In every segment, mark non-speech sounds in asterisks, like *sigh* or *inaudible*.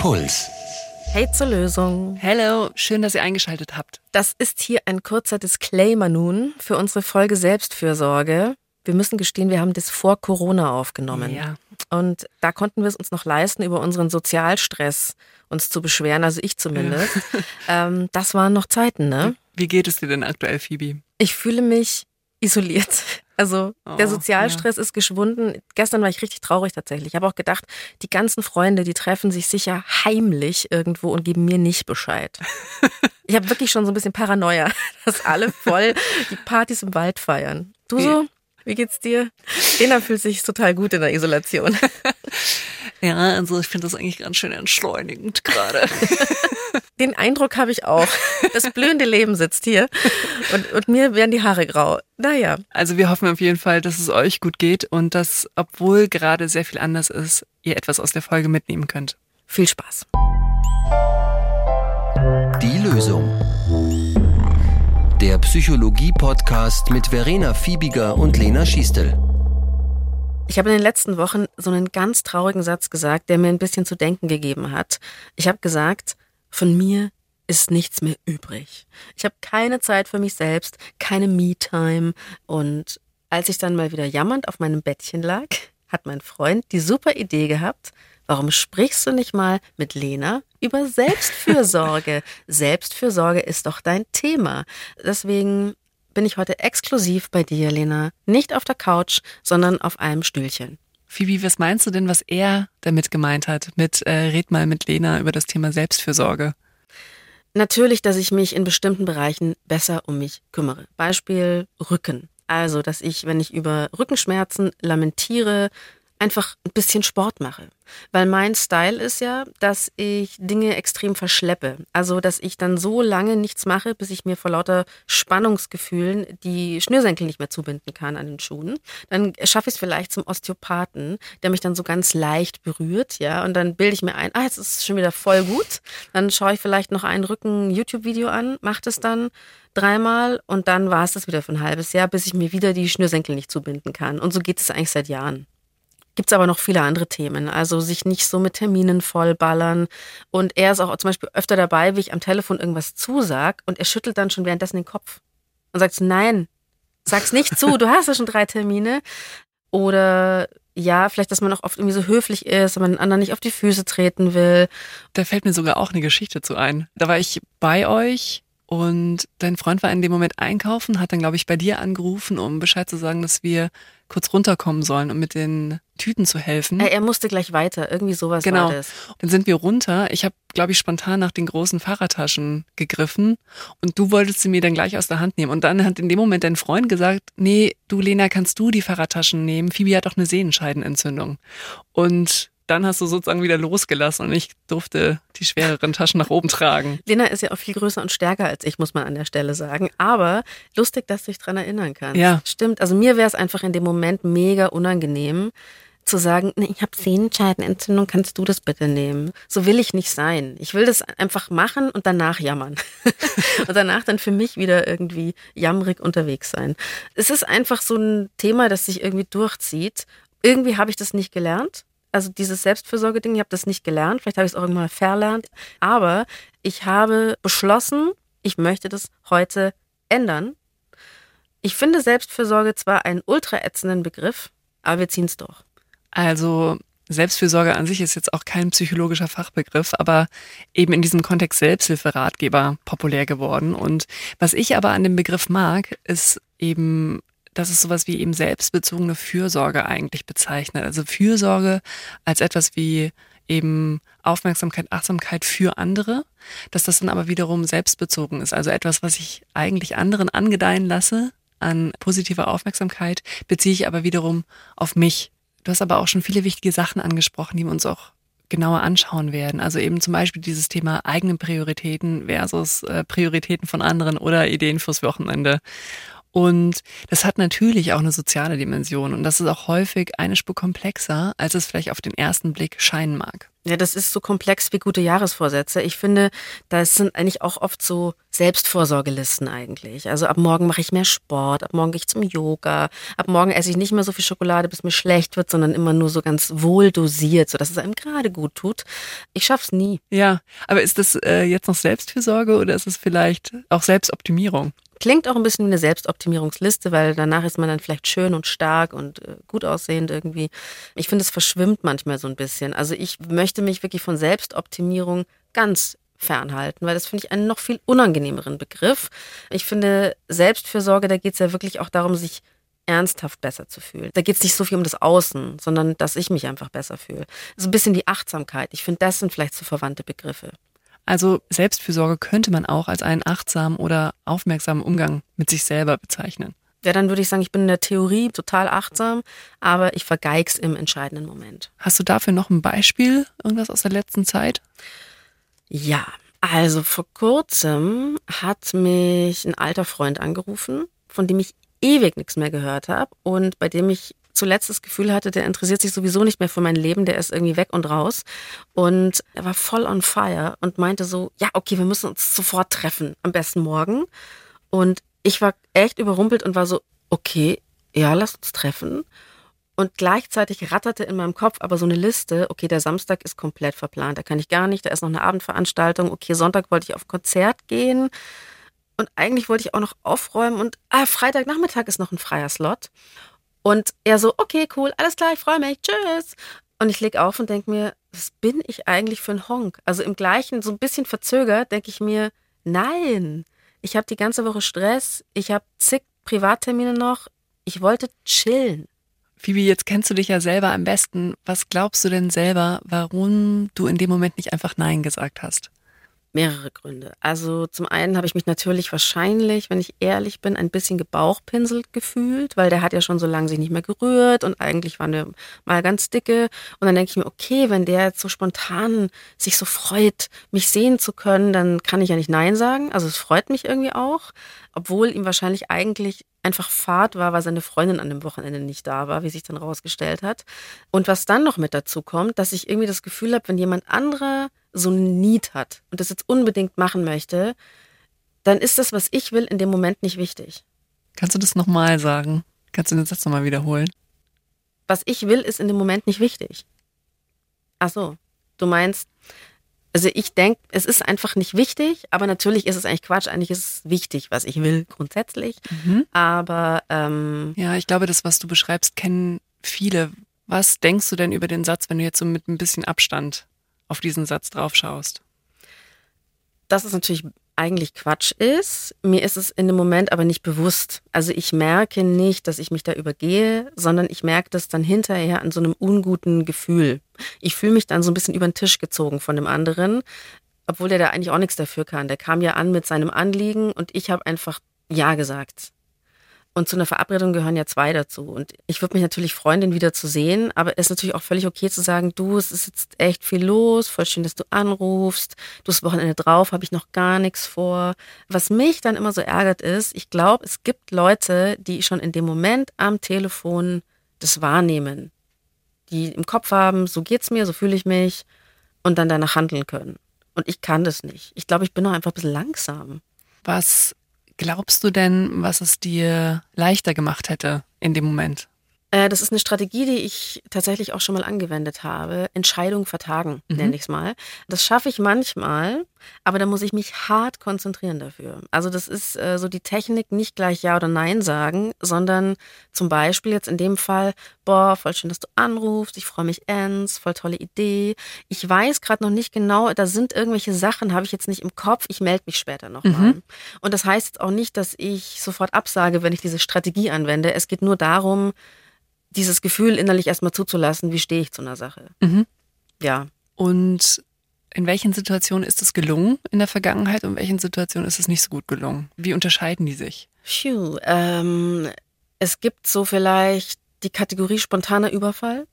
Puls. Hey zur Lösung. Hello, schön, dass ihr eingeschaltet habt. Das ist hier ein kurzer Disclaimer nun für unsere Folge Selbstfürsorge. Wir müssen gestehen, wir haben das vor Corona aufgenommen. Ja. Und da konnten wir es uns noch leisten, über unseren Sozialstress uns zu beschweren, also ich zumindest. *laughs* ähm, das waren noch Zeiten, ne? Wie geht es dir denn aktuell, Phoebe? Ich fühle mich isoliert. Also der Oh, Sozialstress ist geschwunden. Gestern war ich richtig traurig tatsächlich. Ich habe auch gedacht, die ganzen Freunde, die treffen sich sicher heimlich irgendwo und geben mir nicht Bescheid. *laughs* ich habe wirklich schon so ein bisschen Paranoia, *laughs* dass alle voll die Partys im Wald feiern. Du so? Wie geht's dir? Lena fühlt sich total gut in der Isolation. *laughs* Ja, also ich finde das eigentlich ganz schön entschleunigend gerade. *laughs* Den Eindruck habe ich auch. Das blühende Leben sitzt hier und, und mir werden die Haare grau. Naja, Also wir hoffen auf jeden Fall, dass es euch gut geht und dass, obwohl gerade sehr viel anders ist, ihr etwas aus der Folge mitnehmen könnt. viel Spaß. Die Lösung. Der Psychologie-Podcast mit Verena Fiebiger und Lena Schiestel. Ich habe in den letzten Wochen so einen ganz traurigen Satz gesagt, der mir ein bisschen zu denken gegeben hat. Ich habe gesagt, von mir ist nichts mehr übrig. Ich habe keine Zeit für mich selbst, keine Me-Time. Und als ich dann mal wieder jammernd auf meinem Bettchen lag, hat mein Freund die super Idee gehabt, warum sprichst du nicht mal mit Lena über Selbstfürsorge? *laughs* Selbstfürsorge ist doch dein Thema. Deswegen bin ich heute exklusiv bei dir, Lena. Nicht auf der Couch, sondern auf einem Stühlchen. Phoebe, was meinst du denn, was er damit gemeint hat? Mit äh, red mal mit Lena über das Thema Selbstfürsorge. Natürlich, dass ich mich in bestimmten Bereichen besser um mich kümmere. Beispiel Rücken. Also, dass ich, wenn ich über Rückenschmerzen lamentiere, einfach ein bisschen Sport mache. Weil mein Style ist ja, dass ich Dinge extrem verschleppe. Also, dass ich dann so lange nichts mache, bis ich mir vor lauter Spannungsgefühlen die Schnürsenkel nicht mehr zubinden kann an den Schuhen. Dann schaffe ich es vielleicht zum Osteopathen, der mich dann so ganz leicht berührt, ja. Und dann bilde ich mir ein, ah, jetzt ist es schon wieder voll gut. Dann schaue ich vielleicht noch ein Rücken-YouTube-Video an, mache das dann dreimal und dann war es das wieder für ein halbes Jahr, bis ich mir wieder die Schnürsenkel nicht zubinden kann. Und so geht es eigentlich seit Jahren. Gibt es aber noch viele andere Themen. Also sich nicht so mit Terminen vollballern. Und er ist auch zum Beispiel öfter dabei, wie ich am Telefon irgendwas zusag und er schüttelt dann schon währenddessen den Kopf und sagt, nein, sag's nicht zu, du hast ja schon drei Termine. Oder ja, vielleicht, dass man auch oft irgendwie so höflich ist, wenn man den anderen nicht auf die Füße treten will. Da fällt mir sogar auch eine Geschichte zu ein. Da war ich bei euch und dein Freund war in dem Moment einkaufen, hat dann, glaube ich, bei dir angerufen, um Bescheid zu sagen, dass wir kurz runterkommen sollen, um mit den Tüten zu helfen. Er, er musste gleich weiter, irgendwie sowas Genau. war das. Dann sind wir runter. Ich habe, glaube ich, spontan nach den großen Fahrradtaschen gegriffen und du wolltest sie mir dann gleich aus der Hand nehmen. Und dann hat in dem Moment dein Freund gesagt, nee, du Lena, kannst du die Fahrradtaschen nehmen? Phoebe hat doch eine Sehenscheidenentzündung. Und dann hast du sozusagen wieder losgelassen und ich durfte die schwereren Taschen nach oben tragen. Lena ist ja auch viel größer und stärker als ich, muss man an der Stelle sagen. Aber lustig, dass du dich dran erinnern kannst. Ja. Stimmt. Also mir wäre es einfach in dem Moment mega unangenehm zu sagen, nee, ich habe Sehenscheidenentzündung, kannst du das bitte nehmen? So will ich nicht sein. Ich will das einfach machen und danach jammern. *laughs* und danach dann für mich wieder irgendwie jammerig unterwegs sein. Es ist einfach so ein Thema, das sich irgendwie durchzieht. Irgendwie habe ich das nicht gelernt. Also dieses Selbstfürsorge-Ding, ich habe das nicht gelernt. Vielleicht habe ich es auch irgendwann verlernt. Aber ich habe beschlossen, ich möchte das heute ändern. Ich finde Selbstfürsorge zwar einen ultra ätzenden Begriff, aber wir ziehen es durch. Also Selbstfürsorge an sich ist jetzt auch kein psychologischer Fachbegriff, aber eben in diesem Kontext Selbsthilferatgeber populär geworden. Und was ich aber an dem Begriff mag, ist eben, dass es sowas wie eben selbstbezogene Fürsorge eigentlich bezeichnet. Also Fürsorge als etwas wie eben Aufmerksamkeit, Achtsamkeit für andere, dass das dann aber wiederum selbstbezogen ist. Also etwas, was ich eigentlich anderen angedeihen lasse an positiver Aufmerksamkeit, beziehe ich aber wiederum auf mich. Du hast aber auch schon viele wichtige Sachen angesprochen, die wir uns auch genauer anschauen werden. Also eben zum Beispiel dieses Thema eigene Prioritäten versus äh, Prioritäten von anderen oder Ideen fürs Wochenende. Und das hat natürlich auch eine soziale Dimension und das ist auch häufig eine Spur komplexer, als es vielleicht auf den ersten Blick scheinen mag. Ja, das ist so komplex wie gute Jahresvorsätze. Ich finde, das sind eigentlich auch oft so Selbstvorsorgelisten eigentlich. Also ab morgen mache ich mehr Sport, ab morgen gehe ich zum Yoga, ab morgen esse ich nicht mehr so viel Schokolade, bis mir schlecht wird, sondern immer nur so ganz wohl dosiert, sodass es einem gerade gut tut. Ich schaff's nie. Ja, aber ist das äh, jetzt noch Selbstfürsorge oder ist es vielleicht auch Selbstoptimierung? Klingt auch ein bisschen wie eine Selbstoptimierungsliste, weil danach ist man dann vielleicht schön und stark und äh, gut aussehend irgendwie. Ich finde, es verschwimmt manchmal so ein bisschen. Also ich möchte mich wirklich von Selbstoptimierung ganz fernhalten, weil das finde ich einen noch viel unangenehmeren Begriff. Ich finde, Selbstfürsorge, da geht es ja wirklich auch darum, sich ernsthaft besser zu fühlen. Da geht es nicht so viel um das Außen, sondern dass ich mich einfach besser fühle. So ein bisschen die Achtsamkeit. Ich finde, das sind vielleicht so verwandte Begriffe. Also Selbstfürsorge könnte man auch als einen achtsamen oder aufmerksamen Umgang mit sich selber bezeichnen. Ja, dann würde ich sagen, ich bin in der Theorie total achtsam, aber ich vergeig's im entscheidenden Moment. Hast du dafür noch ein Beispiel, irgendwas aus der letzten Zeit? Ja, also vor kurzem hat mich ein alter Freund angerufen, von dem ich ewig nichts mehr gehört habe und bei dem ich zuletzt das Gefühl hatte, der interessiert sich sowieso nicht mehr für mein Leben, der ist irgendwie weg und raus. Und er war voll on fire und meinte so, ja, okay, wir müssen uns sofort treffen, am besten morgen. Und ich war echt überrumpelt und war so, okay, ja, lass uns treffen. Und gleichzeitig ratterte in meinem Kopf aber so eine Liste, okay, der Samstag ist komplett verplant, da kann ich gar nicht, da ist noch eine Abendveranstaltung, okay, Sonntag wollte ich auf Konzert gehen und eigentlich wollte ich auch noch aufräumen und ah, Freitagnachmittag ist noch ein freier Slot. Und er so, okay, cool, alles klar, ich freue mich, tschüss. Und ich leg auf und denke mir, was bin ich eigentlich für ein Honk? Also im gleichen, so ein bisschen verzögert, denke ich mir, nein, ich habe die ganze Woche Stress, ich habe zig Privattermine noch, ich wollte chillen. Phoebe, jetzt kennst du dich ja selber am besten. Was glaubst du denn selber, warum du in dem Moment nicht einfach Nein gesagt hast? Mehrere Gründe. Also zum einen habe ich mich natürlich wahrscheinlich, wenn ich ehrlich bin, ein bisschen gebauchpinselt gefühlt, weil der hat ja schon so lange sich nicht mehr gerührt und eigentlich waren wir mal ganz dicke. Und dann denke ich mir, okay, wenn der jetzt so spontan sich so freut, mich sehen zu können, dann kann ich ja nicht Nein sagen. Also es freut mich irgendwie auch, obwohl ihm wahrscheinlich eigentlich einfach Fahrt war, weil seine Freundin an dem Wochenende nicht da war, wie sich dann rausgestellt hat. Und was dann noch mit dazu kommt, dass ich irgendwie das Gefühl habe, wenn jemand anderer so ein Need hat und das jetzt unbedingt machen möchte, dann ist das, was ich will, in dem Moment nicht wichtig. Kannst du das nochmal sagen? Kannst du den Satz nochmal wiederholen? Was ich will, ist in dem Moment nicht wichtig. Ach so, du meinst, also ich denke, es ist einfach nicht wichtig, aber natürlich ist es eigentlich Quatsch. Eigentlich ist es wichtig, was ich will, grundsätzlich. Mhm. Aber ähm, ja, ich glaube, das, was du beschreibst, kennen viele. Was denkst du denn über den Satz, wenn du jetzt so mit ein bisschen Abstand auf diesen Satz drauf schaust? Dass es natürlich eigentlich Quatsch ist. Mir ist es in dem Moment aber nicht bewusst. Also ich merke nicht, dass ich mich da übergehe, sondern ich merke das dann hinterher an so einem unguten Gefühl. Ich fühle mich dann so ein bisschen über den Tisch gezogen von dem anderen, obwohl der da eigentlich auch nichts dafür kann. Der kam ja an mit seinem Anliegen und ich habe einfach Ja gesagt. Und zu einer Verabredung gehören ja zwei dazu. Und ich würde mich natürlich freuen, den wieder zu sehen, aber es ist natürlich auch völlig okay zu sagen, du, es ist jetzt echt viel los, voll schön, dass du anrufst, du hast Wochenende drauf, habe ich noch gar nichts vor. Was mich dann immer so ärgert ist, ich glaube, es gibt Leute, die schon in dem Moment am Telefon das wahrnehmen, die im Kopf haben, so geht's mir, so fühle ich mich und dann danach handeln können. Und ich kann das nicht. Ich glaube, ich bin noch einfach ein bisschen langsam. Was glaubst du denn, was es dir leichter gemacht hätte in dem Moment? Äh, das ist eine Strategie, die ich tatsächlich auch schon mal angewendet habe. Entscheidung vertagen, mhm. nenne ich es mal. Das schaffe ich manchmal, aber da muss ich mich hart konzentrieren dafür. Also das ist äh, so die Technik, nicht gleich Ja oder Nein sagen, sondern zum Beispiel jetzt in dem Fall, boah, voll schön, dass du anrufst, ich freue mich ends, voll tolle Idee. Ich weiß gerade noch nicht genau, da sind irgendwelche Sachen, habe ich jetzt nicht im Kopf, ich melde mich später nochmal. Mhm. Und das heißt jetzt auch nicht, dass ich sofort absage, wenn ich diese Strategie anwende. Es geht nur darum, dieses Gefühl innerlich erstmal zuzulassen, wie stehe ich zu einer Sache. Mhm. Ja. Und in welchen Situationen ist es gelungen in der Vergangenheit und in welchen Situationen ist es nicht so gut gelungen? Wie unterscheiden die sich? Phew, ähm, es gibt so vielleicht die Kategorie spontaner Überfall.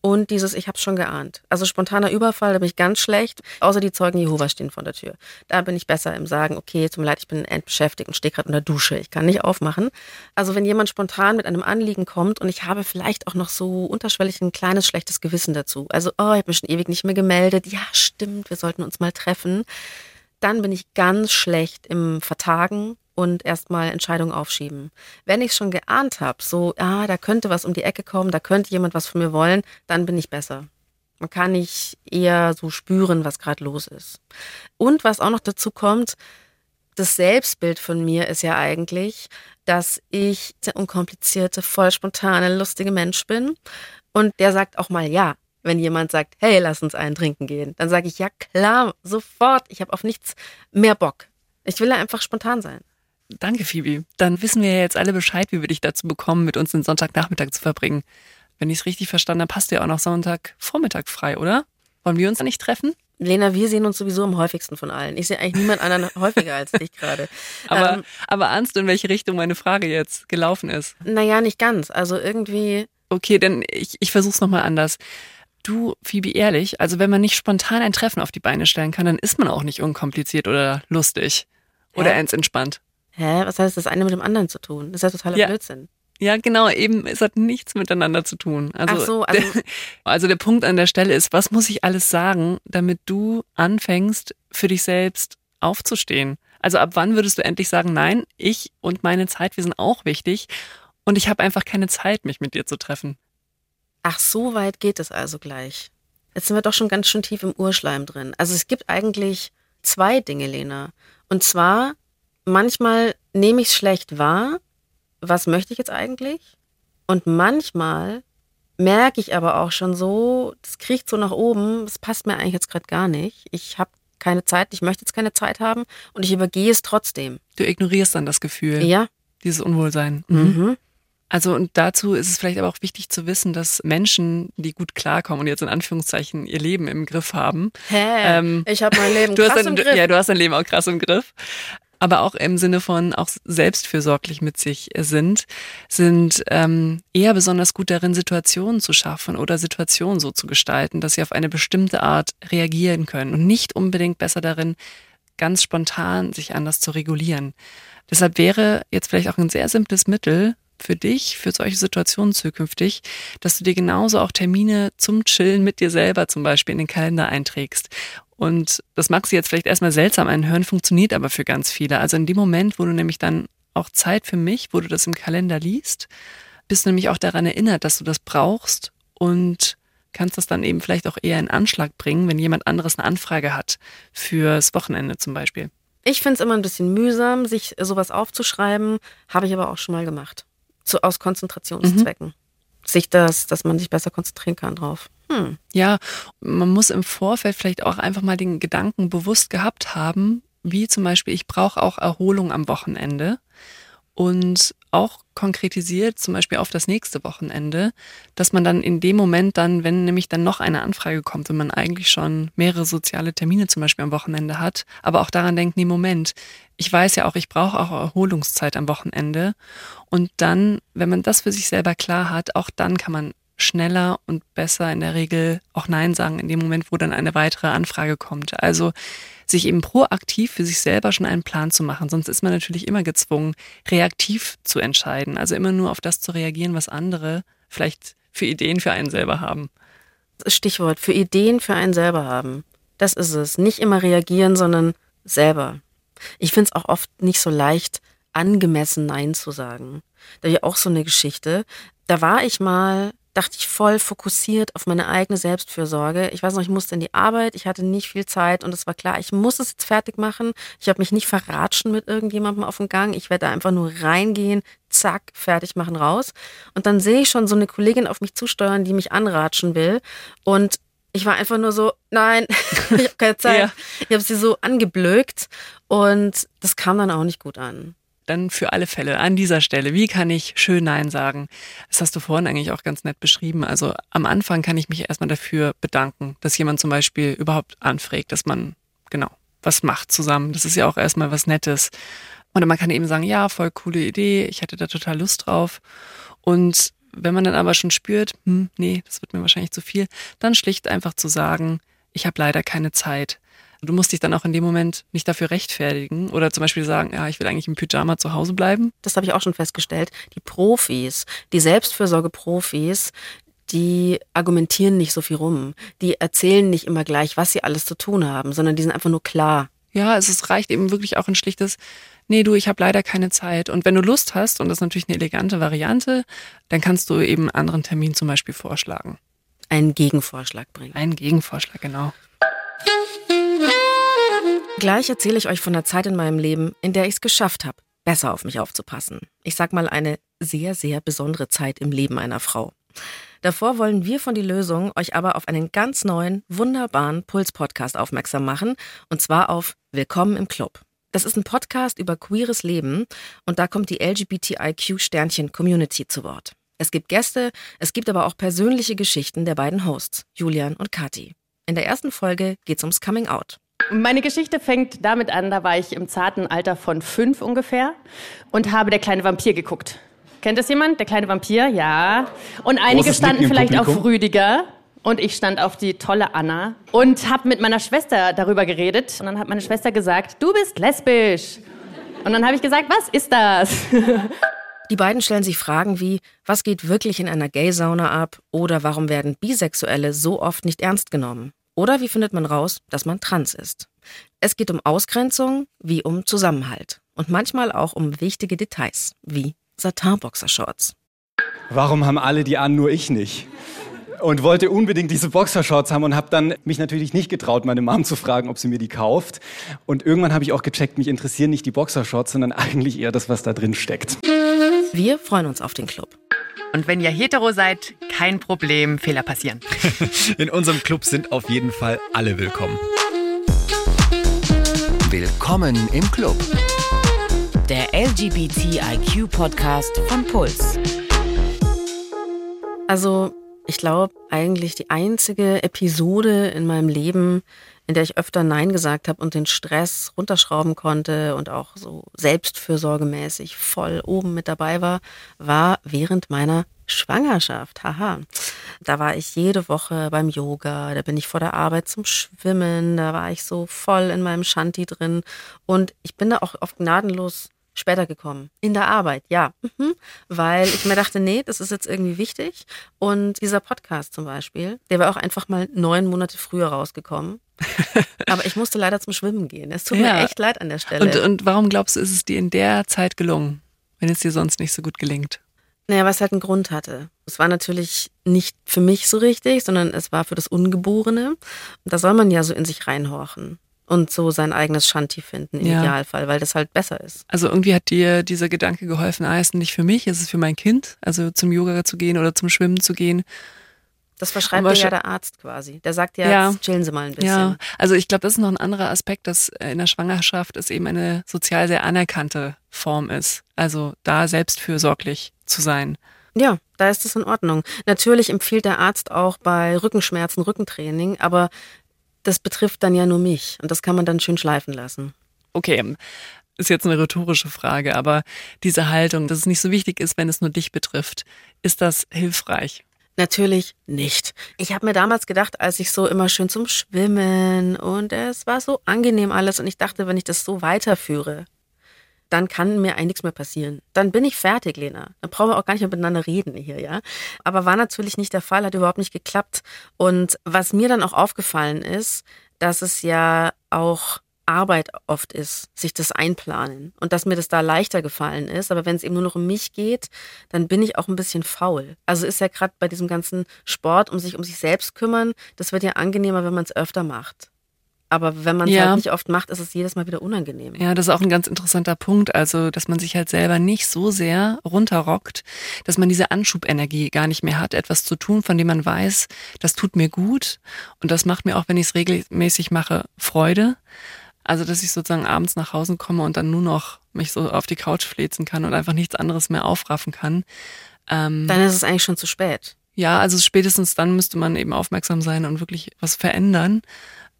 Und dieses Ich hab's schon geahnt. Also spontaner Überfall, da bin ich ganz schlecht. Außer die Zeugen Jehova stehen vor der Tür. Da bin ich besser im Sagen, okay, zum Leid, ich bin endbeschäftigt und stehe gerade in der Dusche. Ich kann nicht aufmachen. Also wenn jemand spontan mit einem Anliegen kommt und ich habe vielleicht auch noch so unterschwellig ein kleines schlechtes Gewissen dazu. Also, oh, ich habe mich schon ewig nicht mehr gemeldet. Ja, stimmt, wir sollten uns mal treffen. Dann bin ich ganz schlecht im Vertagen und erstmal Entscheidungen aufschieben. Wenn ich schon geahnt habe, so, ah, da könnte was um die Ecke kommen, da könnte jemand was von mir wollen, dann bin ich besser. Man kann nicht eher so spüren, was gerade los ist. Und was auch noch dazu kommt, das Selbstbild von mir ist ja eigentlich, dass ich der unkomplizierte, voll spontane, lustige Mensch bin. Und der sagt auch mal ja. Wenn jemand sagt, hey, lass uns einen trinken gehen, dann sage ich ja klar, sofort. Ich habe auf nichts mehr Bock. Ich will einfach spontan sein. Danke, Phoebe. Dann wissen wir ja jetzt alle Bescheid, wie wir dich dazu bekommen, mit uns den Sonntagnachmittag zu verbringen. Wenn ich es richtig verstanden habe, hast du ja auch noch Sonntagvormittag frei, oder? Wollen wir uns da nicht treffen? Lena, wir sehen uns sowieso am häufigsten von allen. Ich sehe eigentlich niemand anderen *laughs* häufiger als dich gerade. Aber, ähm, aber ahnst du, in welche Richtung meine Frage jetzt gelaufen ist? Naja, nicht ganz. Also irgendwie. Okay, denn ich, ich versuch's nochmal anders. Du, Phoebe, ehrlich, also wenn man nicht spontan ein Treffen auf die Beine stellen kann, dann ist man auch nicht unkompliziert oder lustig. Oder ernst entspannt. Hä, was hat das eine mit dem anderen zu tun? Das ist ja totaler ja. Blödsinn. Ja, genau, eben, es hat nichts miteinander zu tun. Also, Ach so, also, der, *laughs* also der Punkt an der Stelle ist, was muss ich alles sagen, damit du anfängst, für dich selbst aufzustehen? Also ab wann würdest du endlich sagen, nein, ich und meine Zeit, wir sind auch wichtig und ich habe einfach keine Zeit, mich mit dir zu treffen. Ach, so weit geht es also gleich. Jetzt sind wir doch schon ganz schön tief im Urschleim drin. Also es gibt eigentlich zwei Dinge, Lena. Und zwar manchmal nehme ich es schlecht wahr, was möchte ich jetzt eigentlich? Und manchmal merke ich aber auch schon so, das kriecht so nach oben, das passt mir eigentlich jetzt gerade gar nicht. Ich habe keine Zeit, ich möchte jetzt keine Zeit haben und ich übergehe es trotzdem. Du ignorierst dann das Gefühl. Ja. Dieses Unwohlsein. Mhm. mhm. Also und dazu ist es vielleicht aber auch wichtig zu wissen, dass Menschen, die gut klarkommen und jetzt in Anführungszeichen ihr Leben im Griff haben. Hä? Ähm, ich habe mein Leben *laughs* krass dein, im Griff. Ja, du hast dein Leben auch krass im Griff aber auch im Sinne von auch selbstfürsorglich mit sich sind, sind ähm, eher besonders gut darin, Situationen zu schaffen oder Situationen so zu gestalten, dass sie auf eine bestimmte Art reagieren können und nicht unbedingt besser darin, ganz spontan sich anders zu regulieren. Deshalb wäre jetzt vielleicht auch ein sehr simples Mittel, für dich, für solche Situationen zukünftig, dass du dir genauso auch Termine zum Chillen mit dir selber zum Beispiel in den Kalender einträgst und das mag sich jetzt vielleicht erstmal seltsam anhören, funktioniert aber für ganz viele. Also in dem Moment, wo du nämlich dann auch Zeit für mich, wo du das im Kalender liest, bist du nämlich auch daran erinnert, dass du das brauchst und kannst das dann eben vielleicht auch eher in Anschlag bringen, wenn jemand anderes eine Anfrage hat fürs Wochenende zum Beispiel. Ich finde es immer ein bisschen mühsam, sich sowas aufzuschreiben, habe ich aber auch schon mal gemacht. Zu, aus Konzentrationszwecken. Mhm. Sich das, dass man sich besser konzentrieren kann drauf. Hm. Ja, man muss im Vorfeld vielleicht auch einfach mal den Gedanken bewusst gehabt haben, wie zum Beispiel, ich brauche auch Erholung am Wochenende und auch konkretisiert, zum Beispiel auf das nächste Wochenende, dass man dann in dem Moment dann, wenn nämlich dann noch eine Anfrage kommt, wenn man eigentlich schon mehrere soziale Termine zum Beispiel am Wochenende hat, aber auch daran denkt, nee, Moment, ich weiß ja auch, ich brauche auch Erholungszeit am Wochenende. Und dann, wenn man das für sich selber klar hat, auch dann kann man schneller und besser in der Regel auch Nein sagen in dem Moment, wo dann eine weitere Anfrage kommt. Also sich eben proaktiv für sich selber schon einen Plan zu machen. Sonst ist man natürlich immer gezwungen, reaktiv zu entscheiden. Also immer nur auf das zu reagieren, was andere vielleicht für Ideen für einen selber haben. Stichwort, für Ideen für einen selber haben. Das ist es. Nicht immer reagieren, sondern selber. Ich finde es auch oft nicht so leicht, angemessen Nein zu sagen. Da ich auch so eine Geschichte. Da war ich mal dachte ich voll fokussiert auf meine eigene Selbstfürsorge. Ich weiß noch, ich musste in die Arbeit, ich hatte nicht viel Zeit und es war klar, ich muss es jetzt fertig machen. Ich habe mich nicht verratschen mit irgendjemandem auf dem Gang. Ich werde einfach nur reingehen, zack, fertig machen, raus. Und dann sehe ich schon so eine Kollegin auf mich zusteuern, die mich anratschen will. Und ich war einfach nur so, nein, *laughs* ich habe keine Zeit. ja. Ich habe sie so angeblökt und das kam dann auch nicht gut an dann für alle Fälle an dieser Stelle, wie kann ich schön Nein sagen? Das hast du vorhin eigentlich auch ganz nett beschrieben. Also am Anfang kann ich mich erstmal dafür bedanken, dass jemand zum Beispiel überhaupt anfragt, dass man genau was macht zusammen. Das ist ja auch erstmal was Nettes. Und man kann eben sagen, ja, voll coole Idee, ich hätte da total Lust drauf. Und wenn man dann aber schon spürt, hm, nee, das wird mir wahrscheinlich zu viel, dann schlicht einfach zu sagen, ich habe leider keine Zeit. Du musst dich dann auch in dem Moment nicht dafür rechtfertigen oder zum Beispiel sagen, ja, ich will eigentlich im Pyjama zu Hause bleiben. Das habe ich auch schon festgestellt. Die Profis, die Selbstfürsorge-Profis, die argumentieren nicht so viel rum. Die erzählen nicht immer gleich, was sie alles zu tun haben, sondern die sind einfach nur klar. Ja, es ist, reicht eben wirklich auch ein schlichtes, nee, du, ich habe leider keine Zeit. Und wenn du Lust hast, und das ist natürlich eine elegante Variante, dann kannst du eben einen anderen Termin zum Beispiel vorschlagen. Einen Gegenvorschlag bringen. Einen Gegenvorschlag, genau. Gleich erzähle ich euch von der Zeit in meinem Leben, in der ich es geschafft habe, besser auf mich aufzupassen. Ich sag mal eine sehr, sehr besondere Zeit im Leben einer Frau. Davor wollen wir von die Lösung euch aber auf einen ganz neuen, wunderbaren Puls-Podcast aufmerksam machen, und zwar auf Willkommen im Club. Das ist ein Podcast über queeres Leben und da kommt die LGBTIQ-Sternchen-Community zu Wort. Es gibt Gäste, es gibt aber auch persönliche Geschichten der beiden Hosts, Julian und Kati. In der ersten Folge geht's ums Coming Out. Meine Geschichte fängt damit an, da war ich im zarten Alter von fünf ungefähr und habe der kleine Vampir geguckt. Kennt das jemand? Der kleine Vampir? Ja. Und einige Großes standen vielleicht Publikum. auf Rüdiger. Und ich stand auf die tolle Anna und habe mit meiner Schwester darüber geredet. Und dann hat meine Schwester gesagt, du bist lesbisch. Und dann habe ich gesagt, was ist das? *laughs* Die beiden stellen sich Fragen wie, was geht wirklich in einer Gay-Sauna ab? Oder warum werden Bisexuelle so oft nicht ernst genommen? Oder wie findet man raus, dass man trans ist? Es geht um Ausgrenzung wie um Zusammenhalt. Und manchmal auch um wichtige Details, wie Satin-Boxershorts. Warum haben alle die an, nur ich nicht? Und wollte unbedingt diese Boxershorts haben und habe dann mich natürlich nicht getraut, meine Mom zu fragen, ob sie mir die kauft. Und irgendwann habe ich auch gecheckt, mich interessieren nicht die Boxershorts, sondern *laughs* eigentlich eher das, was da drin steckt. Wir freuen uns auf den Club. Und wenn ihr hetero seid, kein Problem, Fehler passieren. *laughs* In unserem Club sind auf jeden Fall alle willkommen. Willkommen im Club. Der LGBTIQ-Podcast von Puls. Also, ich glaube, eigentlich die einzige Episode in meinem Leben, in der ich öfter Nein gesagt habe und den Stress runterschrauben konnte und auch so selbstfürsorgemäßig voll oben mit dabei war, war während meiner Schwangerschaft. Haha. Da war ich jede Woche beim Yoga, da bin ich vor der Arbeit zum Schwimmen, da war ich so voll in meinem Shanti drin und ich bin da auch auf gnadenlos später gekommen. In der Arbeit, ja. Mhm. Weil ich mir dachte, nee, das ist jetzt irgendwie wichtig. Und dieser Podcast zum Beispiel, der war auch einfach mal neun Monate früher rausgekommen. *laughs* Aber ich musste leider zum Schwimmen gehen. Es tut Ja. mir echt leid an der Stelle. Und, und warum glaubst du, ist es dir in der Zeit gelungen, wenn es dir sonst nicht so gut gelingt? Naja, was halt einen Grund hatte. Es war natürlich nicht für mich so richtig, sondern es war für das Ungeborene. Und da soll man ja so in sich reinhorchen und so sein eigenes Shanti finden im Ja. Idealfall, weil das halt besser ist. Also irgendwie hat dir dieser Gedanke geholfen, ah, ist nicht für mich, ist es für mein Kind, also zum Yoga zu gehen oder zum Schwimmen zu gehen. Das verschreibt dir ja der Arzt quasi. Der sagt ja, Ja. jetzt chillen Sie mal ein bisschen. Ja, also ich glaube, das ist noch ein anderer Aspekt, dass äh, in der Schwangerschaft es eben eine sozial sehr anerkannte Form ist. Also da selbstfürsorglich zu sein. Ja, da ist es in Ordnung. Natürlich empfiehlt der Arzt auch bei Rückenschmerzen Rückentraining, aber das betrifft dann ja nur mich und das kann man dann schön schleifen lassen. Okay, ist jetzt eine rhetorische Frage, aber diese Haltung, dass es nicht so wichtig ist, wenn es nur dich betrifft, ist das hilfreich? Natürlich nicht. Ich habe mir damals gedacht, als ich so immer schön zum Schwimmen und es war so angenehm alles und ich dachte, wenn ich das so weiterführe, dann kann mir eigentlich nichts mehr passieren. Dann bin ich fertig, Lena. Dann brauchen wir auch gar nicht mehr miteinander reden hier, ja. Aber war natürlich nicht der Fall, hat überhaupt nicht geklappt. Und was mir dann auch aufgefallen ist, dass es ja auch Arbeit oft ist, sich das einplanen und dass mir das da leichter gefallen ist. Aber wenn es eben nur noch um mich geht, dann bin ich auch ein bisschen faul. Also ist ja gerade bei diesem ganzen Sport, um sich um sich selbst kümmern, das wird ja angenehmer, wenn man es öfter macht. Aber wenn man es Ja. halt nicht oft macht, ist es jedes Mal wieder unangenehm. Ja, das ist auch ein ganz interessanter Punkt. Also, dass man sich halt selber nicht so sehr runterrockt, dass man diese Anschubenergie gar nicht mehr hat, etwas zu tun, von dem man weiß, das tut mir gut und das macht mir auch, wenn ich es regelmäßig mache, Freude. Also, dass ich sozusagen abends nach Hause komme und dann nur noch mich so auf die Couch fläzen kann und einfach nichts anderes mehr aufraffen kann. Ähm, Dann ist es eigentlich schon zu spät. ja, also spätestens dann müsste man eben aufmerksam sein und wirklich was verändern.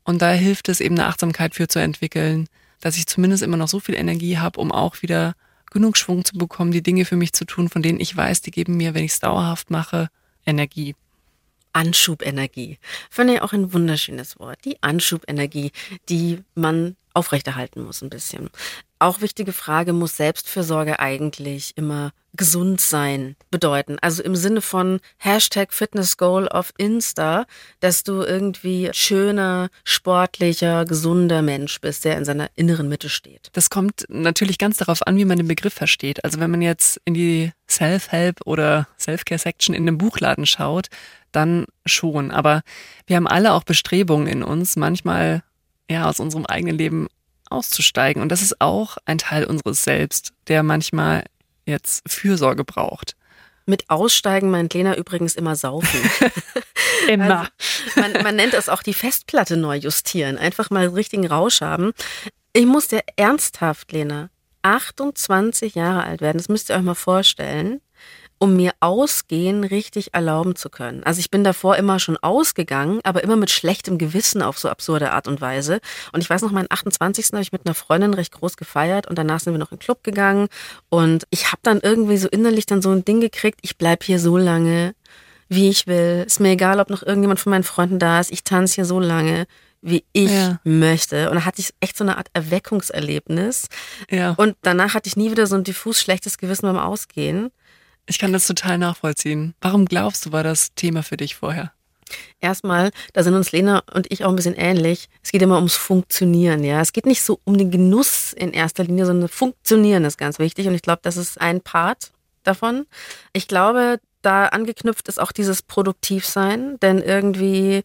Und da hilft es eben eine Achtsamkeit für zu entwickeln, dass ich zumindest immer noch so viel Energie habe, um auch wieder genug Schwung zu bekommen, die Dinge für mich zu tun, von denen ich weiß, die geben mir, wenn ich es dauerhaft mache, Energie. Anschubenergie. Finde ich auch ein wunderschönes Wort. Die Anschubenergie, die man aufrechterhalten muss ein bisschen. Auch wichtige Frage, muss Selbstfürsorge eigentlich immer gesund sein bedeuten? Also im Sinne von Hashtag Fitness Goal auf Insta, dass du irgendwie schöner, sportlicher, gesunder Mensch bist, der in seiner inneren Mitte steht. Das kommt natürlich ganz darauf an, wie man den Begriff versteht. Also wenn man jetzt in die Self-Help oder Self-Care-Section in einem Buchladen schaut, dann schon. Aber wir haben alle auch Bestrebungen in uns, manchmal ja aus unserem eigenen Leben auszusteigen. Und das ist auch ein Teil unseres Selbst, der manchmal jetzt Fürsorge braucht. Mit Aussteigen meint Lena übrigens immer saufen. *laughs* Immer. Also, man, man nennt es auch die Festplatte neu justieren. Einfach mal richtigen Rausch haben. Ich muss dir ernsthaft, Lena, 28 Jahre alt werden. Das müsst ihr euch mal vorstellen um mir Ausgehen richtig erlauben zu können. Also ich bin davor immer schon ausgegangen, aber immer mit schlechtem Gewissen auf so absurde Art und Weise. Und ich weiß noch, meinen 28. habe ich mit einer Freundin recht groß gefeiert und danach sind wir noch in den Club gegangen. Und ich habe dann irgendwie so innerlich dann so ein Ding gekriegt, ich bleib hier so lange, wie ich will. Ist mir egal, ob noch irgendjemand von meinen Freunden da ist. Ich tanze hier so lange, wie ich ja. möchte. Und da hatte ich echt so eine Art Erweckungserlebnis. Ja. Und danach hatte ich nie wieder so ein diffus schlechtes Gewissen beim Ausgehen. Ich kann das total nachvollziehen. Warum glaubst du, war das Thema für dich vorher? Erstmal, da sind uns Lena und ich auch ein bisschen ähnlich. Es geht immer ums Funktionieren, ja. Es geht nicht so um den Genuss in erster Linie, sondern Funktionieren ist ganz wichtig. Und ich glaube, das ist ein Part davon. Ich glaube, da angeknüpft ist auch dieses Produktivsein, denn irgendwie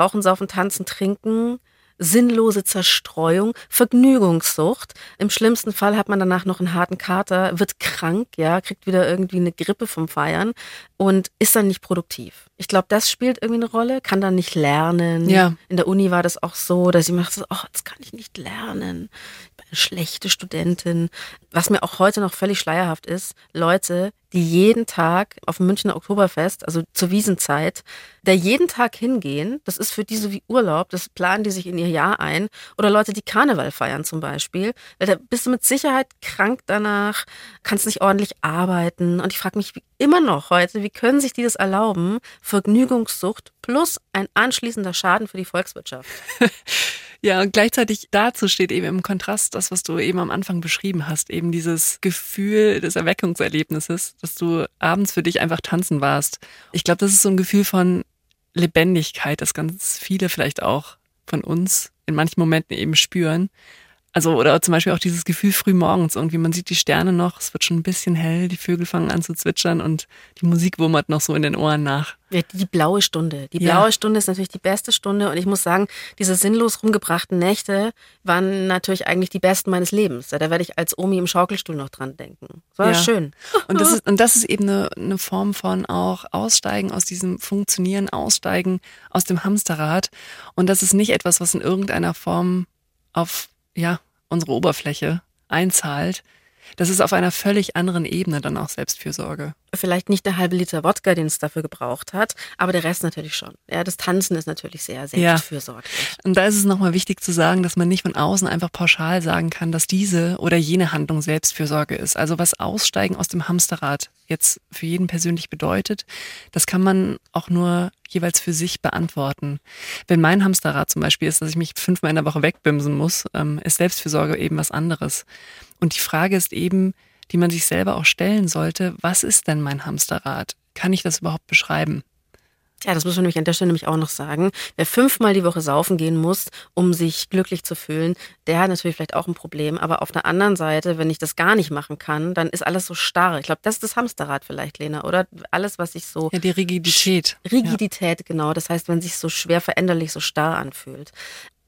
Rauchen, Saufen, Tanzen, Trinken sinnlose Zerstreuung, Vergnügungssucht. Im schlimmsten Fall hat man danach noch einen harten Kater, wird krank, ja, kriegt wieder irgendwie eine Grippe vom Feiern und ist dann nicht produktiv. Ich glaube, das spielt irgendwie eine Rolle, kann dann nicht lernen. Ja. In der Uni war das auch so, dass ich machte, oh, jetzt kann ich nicht lernen. Ich bin eine schlechte Studentin. Was mir auch heute noch völlig schleierhaft ist, Leute, die jeden Tag auf dem Münchner Oktoberfest, also zur Wiesenzeit, da jeden Tag hingehen. Das ist für die so wie Urlaub, das planen die sich in ihr Jahr ein. Oder Leute, die Karneval feiern zum Beispiel. Da bist du mit Sicherheit krank danach, kannst nicht ordentlich arbeiten. Und ich frage mich immer noch heute, wie können sich die das erlauben? Vergnügungssucht plus ein anschließender Schaden für die Volkswirtschaft. *laughs* Ja, und gleichzeitig dazu steht eben im Kontrast das, was du eben am Anfang beschrieben hast, eben dieses Gefühl des Erweckungserlebnisses, dass du abends für dich einfach tanzen warst. Ich glaube, das ist so ein Gefühl von Lebendigkeit, das ganz viele vielleicht auch von uns in manchen Momenten eben spüren. Also, oder zum Beispiel auch dieses Gefühl früh morgens irgendwie, man sieht die Sterne noch, es wird schon ein bisschen hell, die Vögel fangen an zu zwitschern und die Musik wummert noch so in den Ohren nach. Ja, die blaue Stunde. Die blaue ja. Stunde ist natürlich die beste Stunde und ich muss sagen, diese sinnlos rumgebrachten Nächte waren natürlich eigentlich die besten meines Lebens. Da werde ich als Omi im Schaukelstuhl noch dran denken. Das war ja. schön. Und das *laughs* ist, und das ist eben eine, eine Form von auch Aussteigen aus diesem Funktionieren, Aussteigen aus dem Hamsterrad. Und das ist nicht etwas, was in irgendeiner Form auf ja, unsere Oberfläche einzahlt, das ist auf einer völlig anderen Ebene dann auch Selbstfürsorge. Vielleicht nicht der halbe Liter Wodka, den es dafür gebraucht hat, aber der Rest natürlich schon. Ja, das Tanzen ist natürlich sehr selbstfürsorglich. Ja. Und da ist es nochmal wichtig zu sagen, dass man nicht von außen einfach pauschal sagen kann, dass diese oder jene Handlung Selbstfürsorge ist. Also was Aussteigen aus dem Hamsterrad jetzt für jeden persönlich bedeutet, das kann man auch nur jeweils für sich beantworten. Wenn mein Hamsterrad zum Beispiel ist, dass ich mich fünfmal in der Woche wegbimsen muss, ähm, ist Selbstfürsorge eben was anderes. Und die Frage ist eben, die man sich selber auch stellen sollte, was ist denn mein Hamsterrad? Kann ich das überhaupt beschreiben? Ja, das muss man nämlich an der Stelle nämlich auch noch sagen. Wer fünfmal die Woche saufen gehen muss, um sich glücklich zu fühlen, der hat natürlich vielleicht auch ein Problem. Aber auf der anderen Seite, wenn ich das gar nicht machen kann, dann ist alles so starr. Ich glaube, das ist das Hamsterrad vielleicht, Lena, oder? Alles, was sich so. Ja, die Rigidität. Rigidität, ja. genau. Das heißt, wenn sich so schwer veränderlich, so starr anfühlt.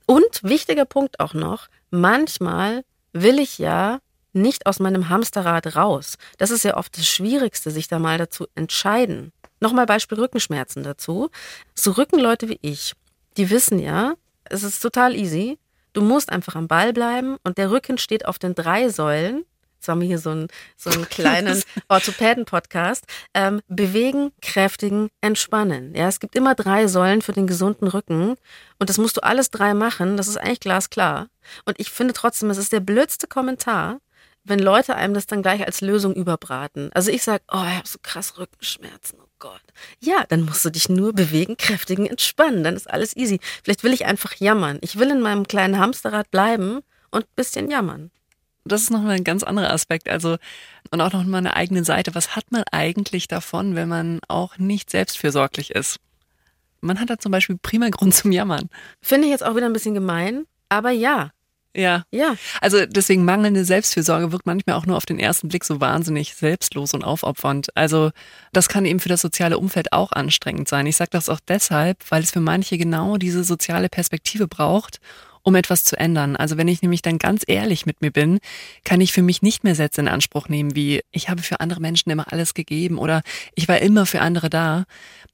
Und wichtiger Punkt auch noch, manchmal will ich ja nicht aus meinem Hamsterrad raus. Das ist ja oft das Schwierigste, sich da mal dazu entscheiden. Nochmal Beispiel Rückenschmerzen dazu. So Rückenleute wie ich, die wissen ja, es ist total easy. Du musst einfach am Ball bleiben und der Rücken steht auf den drei Säulen. Jetzt haben wir hier so einen, so einen *laughs* kleinen Orthopäden-Podcast. Ähm, bewegen, kräftigen, entspannen. Ja, es gibt immer drei Säulen für den gesunden Rücken. Und das musst du alles drei machen. Das ist eigentlich glasklar. Und ich finde trotzdem, es ist der blödste Kommentar, wenn Leute einem das dann gleich als Lösung überbraten. Also ich sage, oh, ich habe so krass Rückenschmerzen, Gott. Ja, dann musst du dich nur bewegen, kräftigen, entspannen, dann ist alles easy. Vielleicht will ich einfach jammern. Ich will in meinem kleinen Hamsterrad bleiben und ein bisschen jammern. Das ist nochmal ein ganz anderer Aspekt. Also, und auch nochmal eine eigene Seite. Was hat man eigentlich davon, wenn man auch nicht selbstfürsorglich ist? Man hat da zum Beispiel prima Grund zum Jammern. Finde ich jetzt auch wieder ein bisschen gemein, aber ja. Ja. Ja. Also deswegen mangelnde Selbstfürsorge wirkt manchmal auch nur auf den ersten Blick so wahnsinnig selbstlos und aufopfernd. Also das kann eben für das soziale Umfeld auch anstrengend sein. Ich sage das auch deshalb, weil es für manche genau diese soziale Perspektive braucht um etwas zu ändern. Also wenn ich nämlich dann ganz ehrlich mit mir bin, kann ich für mich nicht mehr Sätze in Anspruch nehmen wie ich habe für andere Menschen immer alles gegeben oder ich war immer für andere da.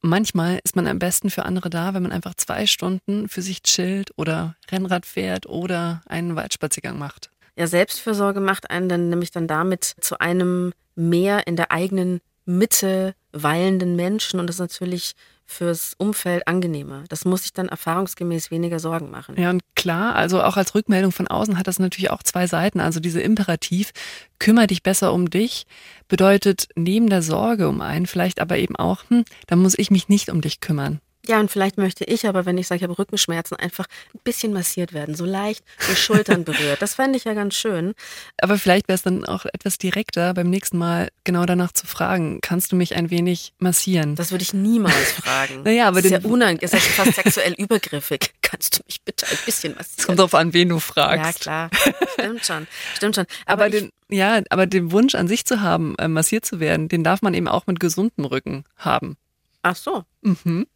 Manchmal ist man am besten für andere da, wenn man einfach zwei Stunden für sich chillt oder Rennrad fährt oder einen Waldspaziergang macht. Ja, Selbstfürsorge macht einen dann nämlich dann damit zu einem mehr in der eigenen Mitte weilenden Menschen und das ist natürlich fürs Umfeld angenehmer. Das muss ich dann erfahrungsgemäß weniger Sorgen machen. Ja, und klar, also auch als Rückmeldung von außen hat das natürlich auch zwei Seiten. Also diese Imperativ, kümmere dich besser um dich, bedeutet neben der Sorge um einen vielleicht aber eben auch, hm, da muss ich mich nicht um dich kümmern. Ja, und vielleicht möchte ich aber, wenn ich sage, ich habe Rückenschmerzen, einfach ein bisschen massiert werden, so leicht die Schultern *laughs* berührt. Das fände ich ja ganz schön. Aber vielleicht wäre es dann auch etwas direkter, beim nächsten Mal genau danach zu fragen, kannst du mich ein wenig massieren? Das würde ich niemals fragen. *laughs* naja, aber das ist ja unangenehm, ist ja schon fast sexuell übergriffig. *laughs* Kannst du mich bitte ein bisschen massieren? Es kommt darauf an, wen du fragst. Ja, klar. Stimmt schon. Stimmt schon. Aber, aber den, ja, aber den Wunsch an sich zu haben, äh, massiert zu werden, den darf man eben auch mit gesundem Rücken haben. Ach so. Mhm.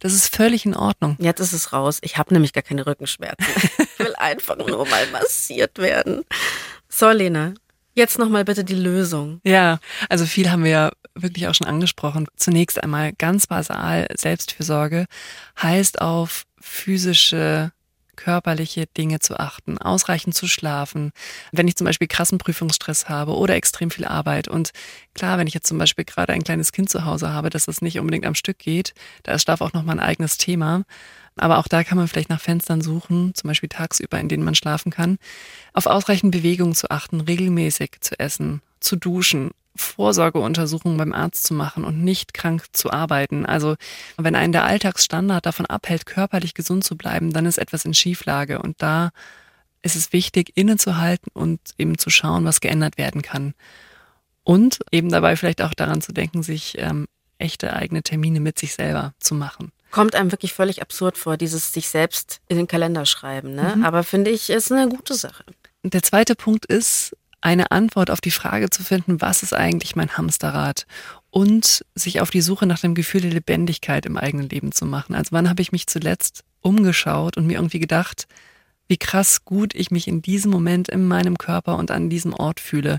Das ist völlig in Ordnung. Jetzt ist es raus. Ich habe nämlich gar keine Rückenschmerzen. *laughs* Ich will einfach nur mal massiert werden. So, Lena, jetzt nochmal bitte die Lösung. Ja, also viel haben wir ja wirklich auch schon angesprochen. Zunächst einmal ganz basal Selbstfürsorge heißt auf physische körperliche Dinge zu achten, ausreichend zu schlafen, wenn ich zum Beispiel krassen Prüfungsstress habe oder extrem viel Arbeit. Und klar, wenn ich jetzt zum Beispiel gerade ein kleines Kind zu Hause habe, dass das nicht unbedingt am Stück geht, da ist Schlaf auch nochmal ein eigenes Thema. Aber auch da kann man vielleicht nach Fenstern suchen, zum Beispiel tagsüber, in denen man schlafen kann. Auf ausreichend Bewegung zu achten, regelmäßig zu essen, zu duschen, Vorsorgeuntersuchungen beim Arzt zu machen und nicht krank zu arbeiten. Also wenn einen der Alltagsstandard davon abhält, körperlich gesund zu bleiben, dann ist etwas in Schieflage. Und da ist es wichtig, innezuhalten und eben zu schauen, was geändert werden kann. Und eben dabei vielleicht auch daran zu denken, sich ähm, echte eigene Termine mit sich selber zu machen. Kommt einem wirklich völlig absurd vor, dieses sich selbst in den Kalender schreiben. Ne? Mhm. Aber finde ich, ist eine gute Sache. Der zweite Punkt ist, eine Antwort auf die Frage zu finden, was ist eigentlich mein Hamsterrad? Und sich auf die Suche nach dem Gefühl der Lebendigkeit im eigenen Leben zu machen. Also wann habe ich mich zuletzt umgeschaut und mir irgendwie gedacht, wie krass gut ich mich in diesem Moment in meinem Körper und an diesem Ort fühle.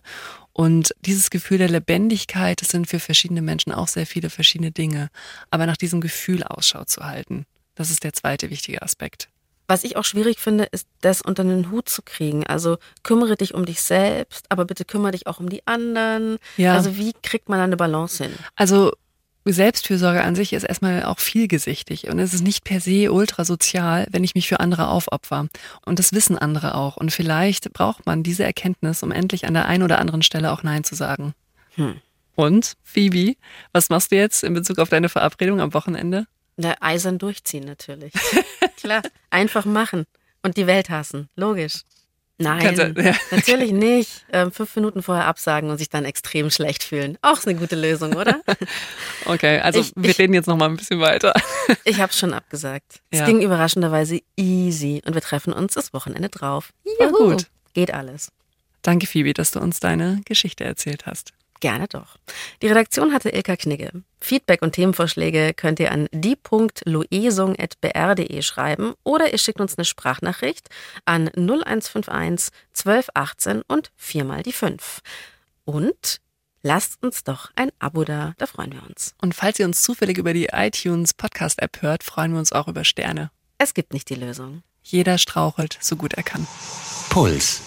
Und dieses Gefühl der Lebendigkeit, das sind für verschiedene Menschen auch sehr viele verschiedene Dinge. Aber nach diesem Gefühl Ausschau zu halten, das ist der zweite wichtige Aspekt. Was ich auch schwierig finde, ist, das unter den Hut zu kriegen. Also kümmere dich um dich selbst, aber bitte kümmere dich auch um die anderen. Ja. Also wie kriegt man da eine Balance hin? Also Selbstfürsorge an sich ist erstmal auch vielgesichtig und es ist nicht per se ultra sozial, wenn ich mich für andere aufopfer. Und das wissen andere auch. Und vielleicht braucht man diese Erkenntnis, um endlich an der einen oder anderen Stelle auch Nein zu sagen. Hm. Und, Phoebe, was machst du jetzt in Bezug auf deine Verabredung am Wochenende? Na, eisern durchziehen natürlich. *laughs* Klar, einfach machen und die Welt hassen. Logisch. Nein, du, *laughs* ja. natürlich nicht. Ähm, fünf Minuten vorher absagen und sich dann extrem schlecht fühlen. Auch eine gute Lösung, oder? *laughs* okay, also ich, wir ich, reden jetzt noch mal ein bisschen weiter. ich habe schon abgesagt. Ja. Es ging überraschenderweise easy und wir treffen uns das Wochenende drauf. Juhu. gut. Geht alles. Danke, Phoebe, dass du uns deine Geschichte erzählt hast. Gerne doch. Die Redaktion hatte Ilka Knigge. Feedback und Themenvorschläge könnt ihr an die.loesung.br.de schreiben oder ihr schickt uns eine Sprachnachricht an 0151 1218 und viermal die 5. Und lasst uns doch ein Abo da, da freuen wir uns. Und falls ihr uns zufällig über die iTunes Podcast App hört, freuen wir uns auch über Sterne. Es gibt nicht die Lösung. Jeder strauchelt so gut er kann. Puls